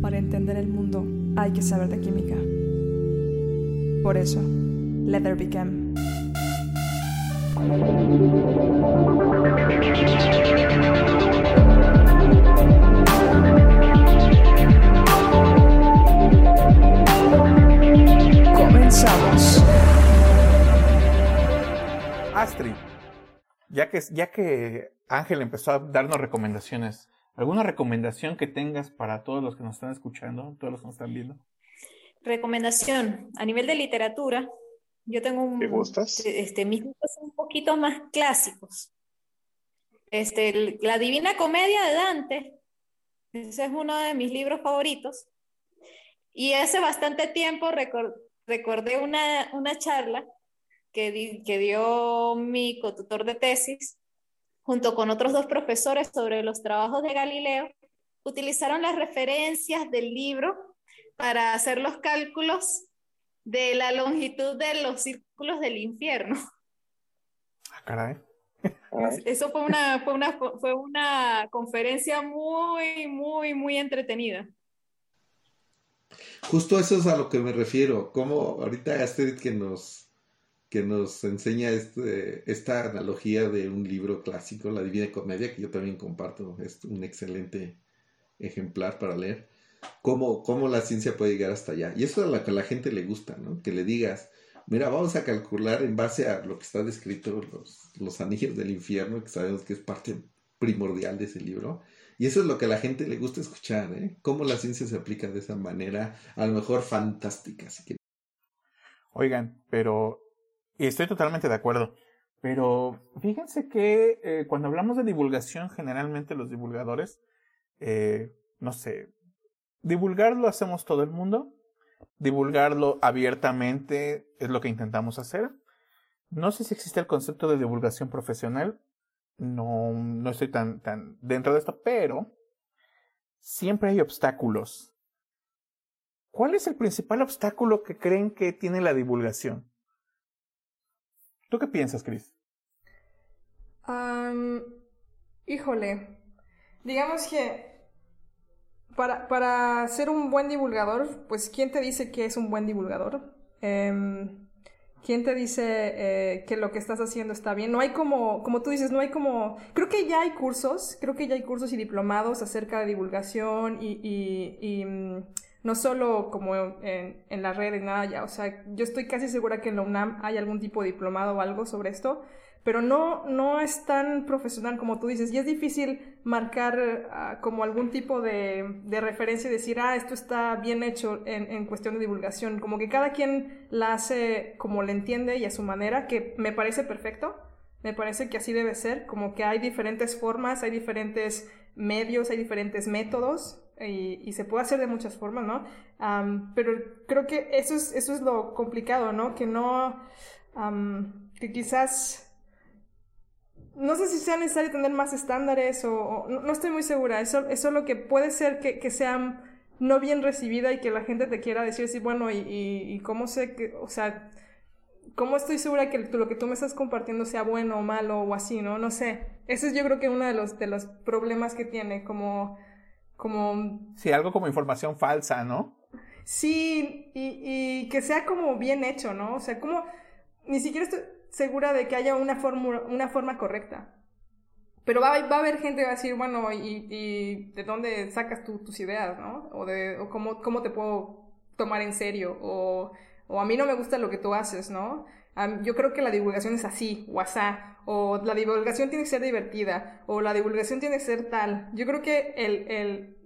Para entender el mundo hay que saber de química. Por eso, Leather Became. Comenzamos. Astrid, ya que, ya que Ángel empezó a darnos recomendaciones, ¿alguna recomendación que tengas para todos los que nos están escuchando, todos los que nos están viendo? Recomendación, a nivel de literatura, yo tengo un... ¿Te gustas? Este, mis libros son un poquito más clásicos. Este, La Divina Comedia de Dante, ese es uno de mis libros favoritos. Y hace bastante tiempo recordé una, una charla que, que dio mi cotutor de tesis, junto con otros dos profesores sobre los trabajos de Galileo, utilizaron las referencias del libro para hacer los cálculos de la longitud de los círculos del infierno. Ah, caray. Eso fue una, fue una, fue una conferencia muy, muy, muy entretenida. Justo eso es a lo que me refiero. Como ahorita Astrid que nos, que nos enseña este, esta analogía de un libro clásico, La Divina Comedia, que yo también comparto, es un excelente ejemplar para leer. Cómo, cómo la ciencia puede llegar hasta allá. Y eso es lo que a la gente le gusta, ¿no? Que le digas, mira, vamos a calcular en base a lo que está descrito los, los anillos del infierno, que sabemos que es parte primordial de ese libro. Y eso es lo que a la gente le gusta escuchar, ¿eh? Cómo la ciencia se aplica de esa manera, a lo mejor fantástica, si. Oigan, pero, y estoy totalmente de acuerdo, pero fíjense que eh, cuando hablamos de divulgación, generalmente los divulgadores, eh, no sé, divulgarlo hacemos todo el mundo, divulgarlo abiertamente es lo que intentamos hacer. No sé si existe el concepto de divulgación profesional, no, no estoy tan, tan dentro de esto, pero siempre hay obstáculos. ¿Cuál es el principal obstáculo que creen que tiene la divulgación? ¿Tú qué piensas, Chris? híjole, digamos que para, para ser un buen divulgador, pues ¿quién te dice que es un buen divulgador? Em, ¿Quién te dice eh, que lo que estás haciendo está bien? No hay como, como tú dices, no hay como, creo que ya hay cursos, creo que ya hay cursos y diplomados acerca de divulgación y, y, y mm, no solo como en, en la red y nada ya, o sea, yo estoy casi segura que en la UNAM hay algún tipo de diplomado o algo sobre esto, pero no, no es tan profesional como tú dices y es difícil marcar ah, como algún tipo de, de, referencia y decir, ah, esto está bien hecho en, en, cuestión de divulgación, como que cada quien la hace como le entiende y a su manera, que me parece perfecto, me parece que así debe ser, como que hay diferentes formas, hay diferentes medios, hay diferentes métodos y, y se puede hacer de muchas formas, ¿no? pero creo que eso es, eso es lo complicado, ¿no? Que no, que quizás no sé si sea necesario tener más estándares o, no, estoy muy segura. Eso, eso es lo que puede ser que, que sea no bien recibida y que la gente te quiera decir así, bueno, y, y, cómo sé que, o sea, cómo estoy segura que lo que tú me estás compartiendo sea bueno o malo o así, ¿no? No sé. Ese es yo creo que uno de los, de los problemas que tiene, como, como... Sí, algo como información falsa, ¿no? Sí, y, y que sea como bien hecho, ¿no? O sea, como, ni siquiera estoy segura de que haya una, fórmula, una forma correcta. Pero va, va, a haber gente que va a decir, bueno, ¿y, y de dónde sacas tus ideas, no? O, de, o cómo, cómo te puedo tomar en serio, o, o a mí no me gusta lo que tú haces, ¿no? yo creo que la divulgación es así, o asá, o la divulgación tiene que ser divertida, o la divulgación tiene que ser tal. Yo creo que el, el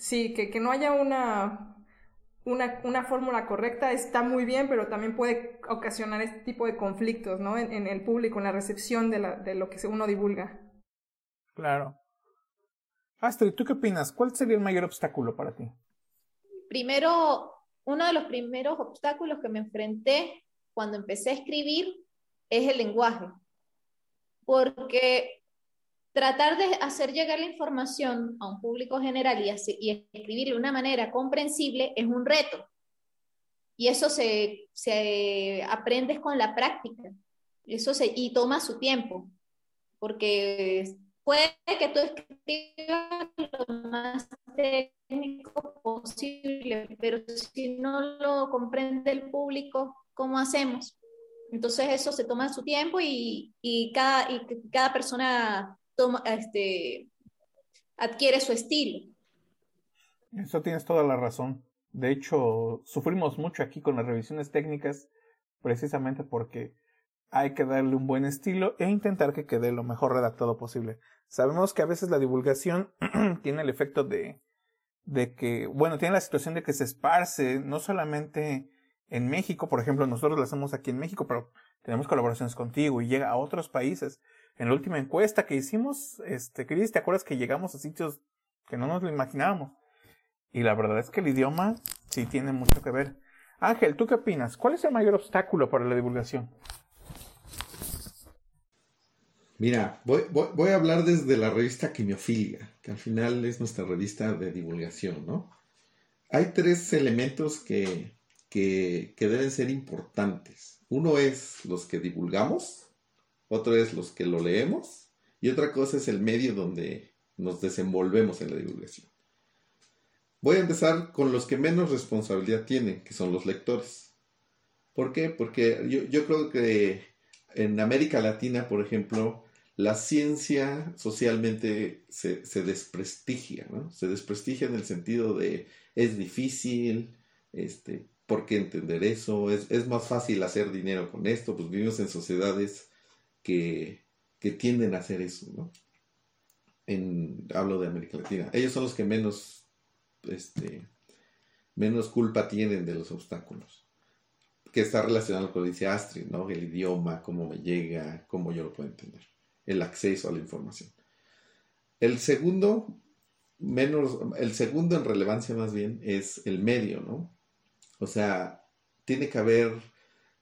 sí, que, que no haya una, una, una fórmula correcta está muy bien, pero también puede ocasionar este tipo de conflictos, ¿no? En, el público, en la recepción de, la, de lo que uno divulga. Claro. Astrid, ¿tú qué opinas? ¿Cuál sería el mayor obstáculo para ti? Primero, uno de los primeros obstáculos que me enfrenté cuando empecé a escribir es el lenguaje. Porque tratar de hacer llegar la información a un público general y, y escribirlo de una manera comprensible es un reto. Y eso se, se aprende con la práctica. Eso se, y toma su tiempo. Porque puede que tú escribas más técnico posible, pero si no lo comprende el público, ¿cómo hacemos? Entonces eso se toma su tiempo y, y cada, y cada persona toma, este, adquiere su estilo. Eso tienes toda la razón. De hecho, sufrimos mucho aquí con las revisiones técnicas precisamente porque hay que darle un buen estilo e intentar que quede lo mejor redactado posible. Sabemos que a veces la divulgación tiene el efecto de, de que, bueno, tiene la situación de que se esparce no solamente en México, por ejemplo, nosotros lo hacemos aquí en México, pero tenemos colaboraciones contigo y llega a otros países. En la última encuesta que hicimos, este, ¿te acuerdas que llegamos a sitios que no nos lo imaginábamos? Y la verdad es que el idioma sí tiene mucho que ver. Ángel, ¿tú qué opinas? ¿Cuál es el mayor obstáculo para la divulgación? Mira, voy, a hablar desde la revista Quimiofilia, que al final es nuestra revista de divulgación, ¿no? Hay tres elementos que, que deben ser importantes. Uno es los que divulgamos, otro es los que lo leemos y otra cosa es el medio donde nos desenvolvemos en la divulgación. Voy a empezar con los que menos responsabilidad tienen, que son los lectores. ¿Por qué? Porque yo, creo que en América Latina, por ejemplo, la ciencia socialmente se, desprestigia, ¿no? Se desprestigia en el sentido de es difícil, este, ¿por qué entender eso? Es, más fácil hacer dinero con esto, pues vivimos en sociedades que, tienden a hacer eso, ¿no? En, hablo de América Latina. Ellos son los que menos, este, menos culpa tienen de los obstáculos. Que está relacionado con lo que dice Astrid, ¿no? El idioma, cómo me llega, cómo yo lo puedo entender el acceso a la información. El segundo, menos, el segundo en relevancia más bien es el medio, ¿no? O sea, tiene que haber,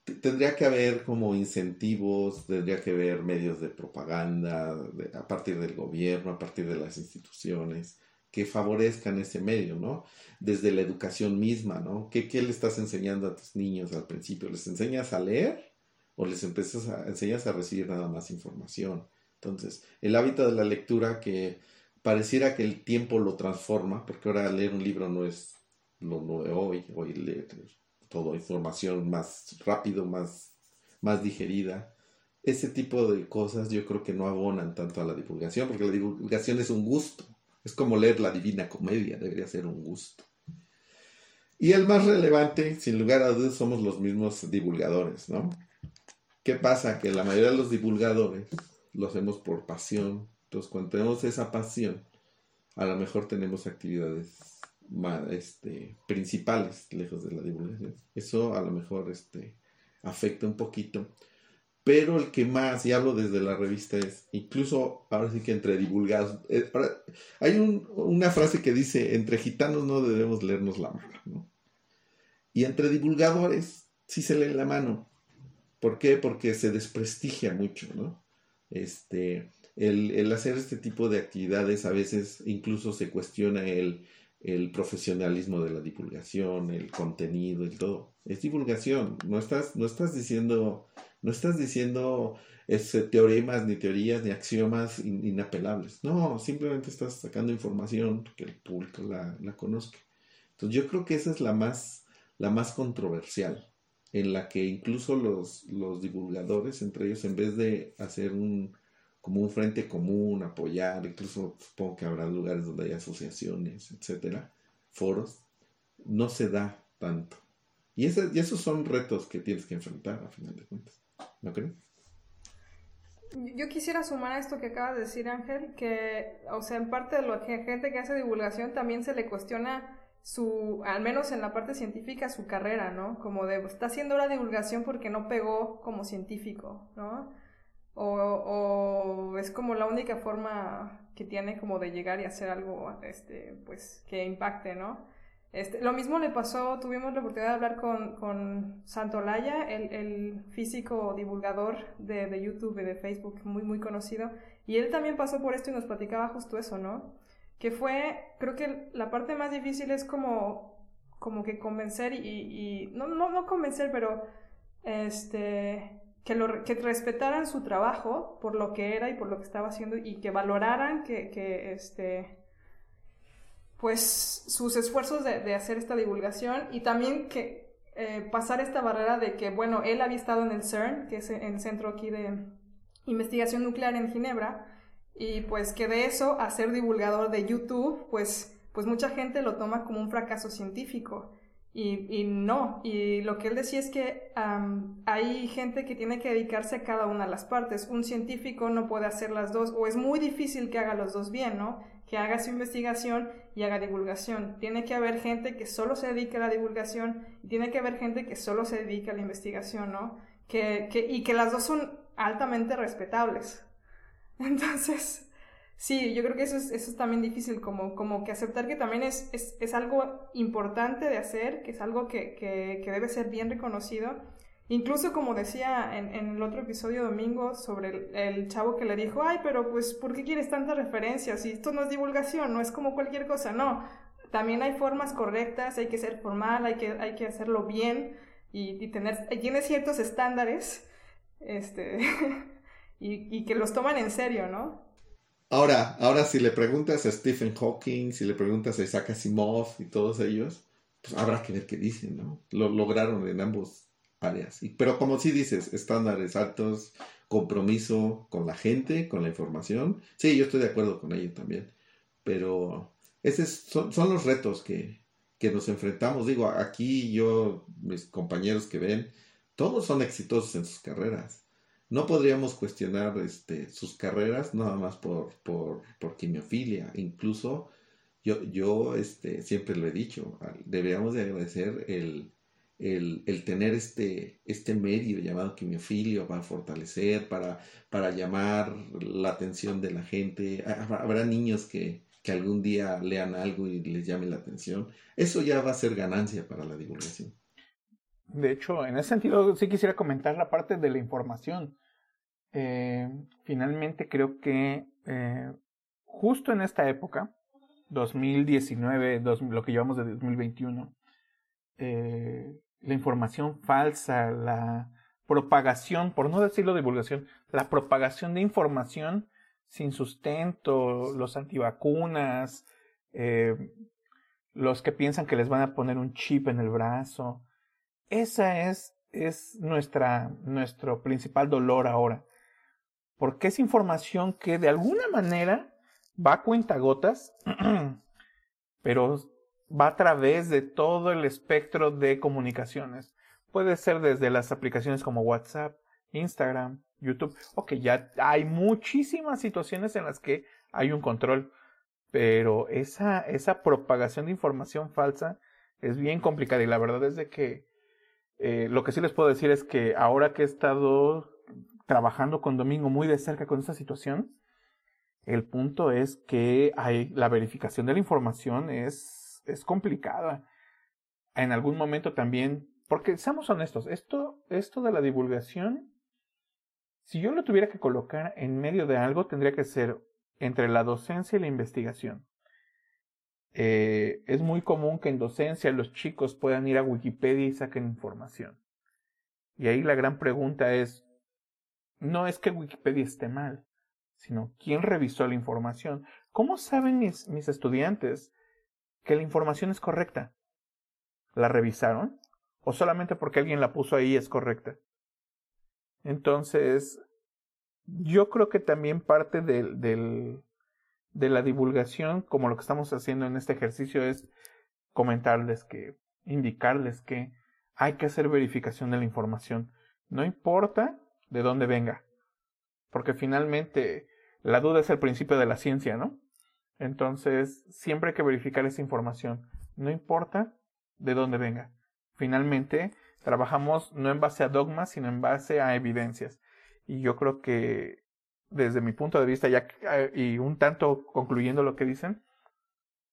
tendría que haber como incentivos, tendría que haber medios de propaganda a partir del gobierno, a partir de las instituciones, que favorezcan ese medio, ¿no? Desde la educación misma, ¿no? ¿Qué, qué le estás enseñando a tus niños al principio? ¿Les enseñas a leer o les empiezas a, enseñas a recibir nada más información? Entonces, el hábito de la lectura que pareciera que el tiempo lo transforma, porque ahora leer un libro no es lo nuevo hoy, hoy leer todo información más rápido, más, más digerida. Ese tipo de cosas yo creo que no abonan tanto a la divulgación, porque la divulgación es un gusto. Es como leer la Divina Comedia, debería ser un gusto. Y el más relevante, sin lugar a dudas, somos los mismos divulgadores, ¿no? ¿Qué pasa? Que la mayoría de los divulgadores lo hacemos por pasión. Entonces, cuando tenemos esa pasión, a lo mejor tenemos actividades este, principales lejos de la divulgación. Eso a lo mejor este, afecta un poquito. Pero el que más, y hablo desde la revista, es incluso ahora sí que entre divulgados. Eh, hay una frase que dice: entre gitanos no debemos leernos la mano. Y entre divulgadores sí se lee la mano. ¿Por qué? Porque se desprestigia mucho, ¿no? Este, el, hacer este tipo de actividades a veces incluso se cuestiona el, profesionalismo de la divulgación, el contenido, el todo. Es divulgación, no estás, no estás diciendo, no estás diciendo ese, teoremas, ni teorías, ni axiomas inapelables. No, simplemente estás sacando información que el público la, la conozca. Entonces yo creo que esa es la más, la más controversial en la que incluso los, los divulgadores, entre ellos, en vez de hacer un como un frente común, apoyar, incluso supongo que habrá lugares donde hay asociaciones, etcétera, foros, no se da tanto. Y, y esos son retos que tienes que enfrentar a final de cuentas. ¿No crees? Yo quisiera sumar a esto que acaba de decir Ángel, que, o sea, en parte de que gente que hace divulgación también se le cuestiona su, al menos en la parte científica, su carrera, ¿no? Como de, está haciendo la divulgación porque no pegó como científico, ¿no? O, es como la única forma que tiene como de llegar y hacer algo, este, pues, que impacte, ¿no? Este, lo mismo le pasó, tuvimos la oportunidad de hablar con, con Santolaya, el, el físico divulgador de, de YouTube y de Facebook, muy, muy conocido, y él también pasó por esto y nos platicaba justo eso, ¿no? que fue, creo que la parte más difícil es como, como que convencer y, y no, no, no convencer, pero este, que, lo, que respetaran su trabajo por lo que era y por lo que estaba haciendo y que valoraran que, que este, pues sus esfuerzos de, hacer esta divulgación y también que eh, pasar esta barrera de que, bueno, él había estado en el CERN, que es el centro aquí de investigación nuclear en Ginebra, y pues que de eso a ser divulgador de YouTube, pues, pues mucha gente lo toma como un fracaso científico. Y, y no, y lo que él decía es que hay gente que tiene que dedicarse a cada una de las partes. Un científico no puede hacer las dos, o es muy difícil que haga los dos bien, ¿no? Que haga su investigación y haga divulgación. Tiene que haber gente que solo se dedique a la divulgación y tiene que haber gente que solo se dedique a la investigación, ¿no? Que, que, y que las dos son altamente respetables. Entonces, Sí, yo creo que eso es, eso es también difícil, como, como que aceptar que también es, es, es algo importante de hacer, que es algo que, que, que, debe ser bien reconocido. Incluso como decía en, en el otro episodio domingo sobre el, chavo que le dijo, ay, pero pues, ¿por qué quieres tantas referencias? Y esto no es divulgación, no es como cualquier cosa, no. También hay formas correctas, hay que ser formal, hay que, hay que hacerlo bien y, y tener, tiene ciertos estándares, este, y, y que los toman en serio, ¿no? Ahora, ahora si le preguntas a Stephen Hawking, si le preguntas a Isaac Asimov y todos ellos, pues habrá que ver qué dicen, ¿no? Lo lograron en ambos áreas. Y, pero como sí dices, estándares altos, compromiso con la gente, con la información. Sí, yo estoy de acuerdo con ello también. Pero esos son, son los retos que, que nos enfrentamos. Digo, aquí yo, mis compañeros que ven, todos son exitosos en sus carreras no podríamos cuestionar este, sus carreras nada más por, por, por quimiofilia. Incluso yo, yo este, siempre lo he dicho, deberíamos de agradecer el, el, el, tener este, este medio llamado quimiofilia para fortalecer, para, para llamar la atención de la gente. Habrá niños que, que algún día lean algo y les llame la atención. Eso ya va a ser ganancia para la divulgación. De hecho, en ese sentido, sí quisiera comentar la parte de la información. Eh, finalmente creo que eh, justo en esta época, 2019, lo que llevamos de 2021, eh, la información falsa, la propagación, por no decirlo divulgación, la propagación de información sin sustento, los antivacunas, los que piensan que les van a poner un chip en el brazo. Esa es, es nuestra, nuestro principal dolor ahora porque es información que de alguna manera va a cuentagotas, pero va a través de todo el espectro de comunicaciones. Puede ser desde las aplicaciones como WhatsApp, Instagram, YouTube, ok, ya hay muchísimas situaciones en las que hay un control, pero esa, esa propagación de información falsa es bien complicada y la verdad es de que eh, lo que sí les puedo decir es que ahora que he estado trabajando con Domingo muy de cerca con esta situación. El punto es que hay, la verificación de la información es, es complicada. En algún momento también, porque seamos honestos, esto, esto de la divulgación, si yo lo tuviera que colocar en medio de algo, tendría que ser entre la docencia y la investigación. Eh, es muy común que en docencia los chicos puedan ir a Wikipedia y saquen información. Y ahí la gran pregunta es, no es que Wikipedia esté mal, sino quién revisó la información. ¿Cómo saben mis, mis estudiantes que la información es correcta? ¿La revisaron? ¿O solamente porque alguien la puso ahí es correcta? Entonces, yo creo que también parte del, del, de la divulgación, como lo que estamos haciendo en este ejercicio, es comentarles que, indicarles que hay que hacer verificación de la información. No importa de dónde venga. Porque finalmente la duda es el principio de la ciencia, ¿no? Entonces, siempre hay que verificar esa información. No importa de dónde venga. Finalmente, trabajamos no en base a dogmas, sino en base a evidencias. Y yo creo que, desde mi punto de vista, ya y un tanto concluyendo lo que dicen,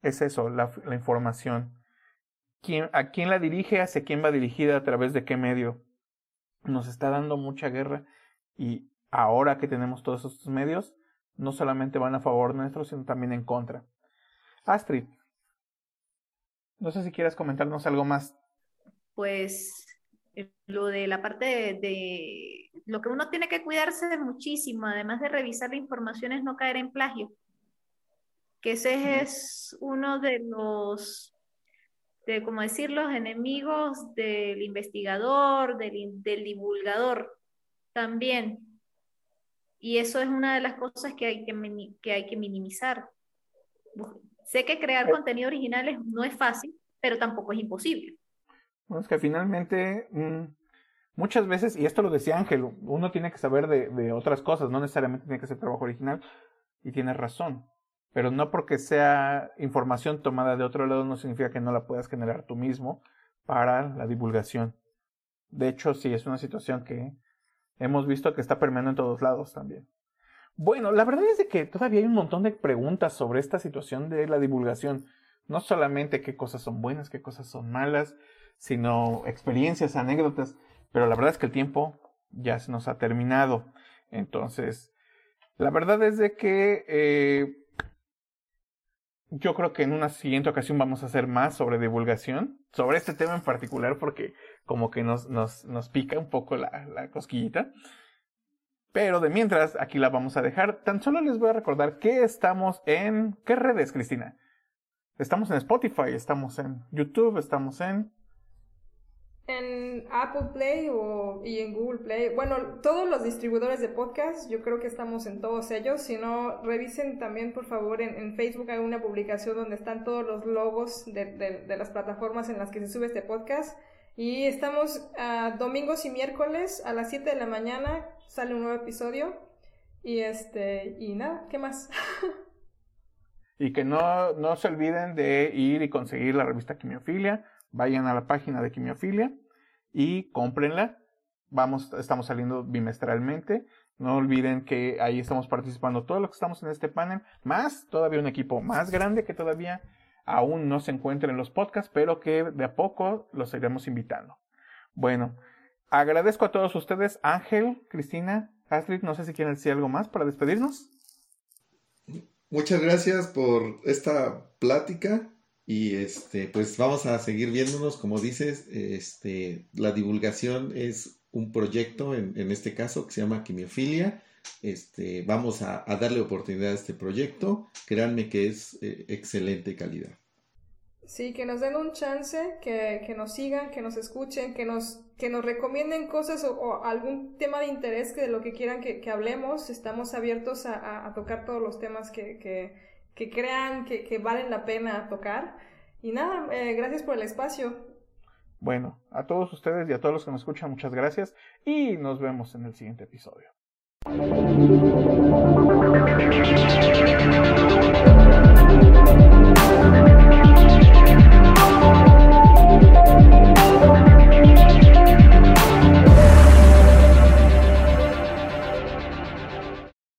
es eso, la, la información. ¿Quién, ¿A quién la dirige? ¿Hacia quién va dirigida? ¿A través de qué medio? nos está dando mucha guerra y ahora que tenemos todos estos medios, no solamente van a favor nuestro, sino también en contra. Astrid, no sé si quieres comentarnos algo más. Pues eh, lo de la parte de, lo que uno tiene que cuidarse muchísimo, además de revisar la información, es no caer en plagio. que ese es uno de los, de, como decir, los enemigos del investigador, del, del divulgador también. Y eso es una de las cosas que hay que, que, hay que minimizar. Sé que crear contenido original no es fácil, pero tampoco es imposible. Es que finalmente, mm, muchas veces, y esto lo decía Ángel, uno tiene que saber de, de otras cosas, no necesariamente tiene que ser trabajo original, y tiene razón. Pero no porque sea información tomada de otro lado no significa que no la puedas generar tú mismo para la divulgación. De hecho, sí, es una situación que hemos visto que está permeando en todos lados también. Bueno, la verdad es de que todavía hay un montón de preguntas sobre esta situación de la divulgación. No solamente qué cosas son buenas, qué cosas son malas, sino experiencias, anécdotas. Pero la verdad es que el tiempo ya se nos ha terminado. Entonces, la verdad es de que eh, yo creo que en una siguiente ocasión vamos a hacer más sobre divulgación, sobre este tema en particular, porque como que nos, nos, nos pica un poco la, la cosquillita. Pero de mientras, aquí la vamos a dejar. Tan solo les voy a recordar que estamos en... ¿Qué redes, Cristina? Estamos en Spotify, estamos en YouTube, estamos en en Apple Play o, y en Google Play. Bueno, todos los distribuidores de podcast, yo creo que estamos en todos ellos. Si no, revisen también, por favor, en, Facebook hay una publicación donde están todos los logos de, de, las plataformas en las que se sube este podcast. Y estamos domingos y miércoles a las 7 de la mañana, sale un nuevo episodio. Y este, y nada, ¿qué más? y que no, no se olviden de ir y conseguir la revista Quimiofilia vayan a la página de Quimiofilia y cómprenla. Vamos, estamos saliendo bimestralmente. No olviden que ahí estamos participando todos los que estamos en este panel, más todavía un equipo más grande que todavía aún no se encuentra en los podcasts, pero que de a poco los iremos invitando. Bueno, agradezco a todos ustedes, Ángel, Cristina, Astrid, no sé si quieren decir algo más para despedirnos. Muchas gracias por esta plática. Y este, pues vamos a seguir viéndonos, como dices, este, la divulgación es un proyecto, en, en este caso, que se llama Quimiofilia. Este, vamos a, darle oportunidad a este proyecto. Créanme que es eh, excelente calidad. Sí, que nos den un chance, que, que, nos sigan, que nos escuchen, que nos, que nos recomienden cosas o, algún tema de interés que de lo que quieran que, que hablemos. Estamos abiertos a, a, tocar todos los temas que, que crean que, que valen la pena tocar. Y nada, eh, gracias por el espacio. Bueno, a todos ustedes y a todos los que nos escuchan, muchas gracias y nos vemos en el siguiente episodio.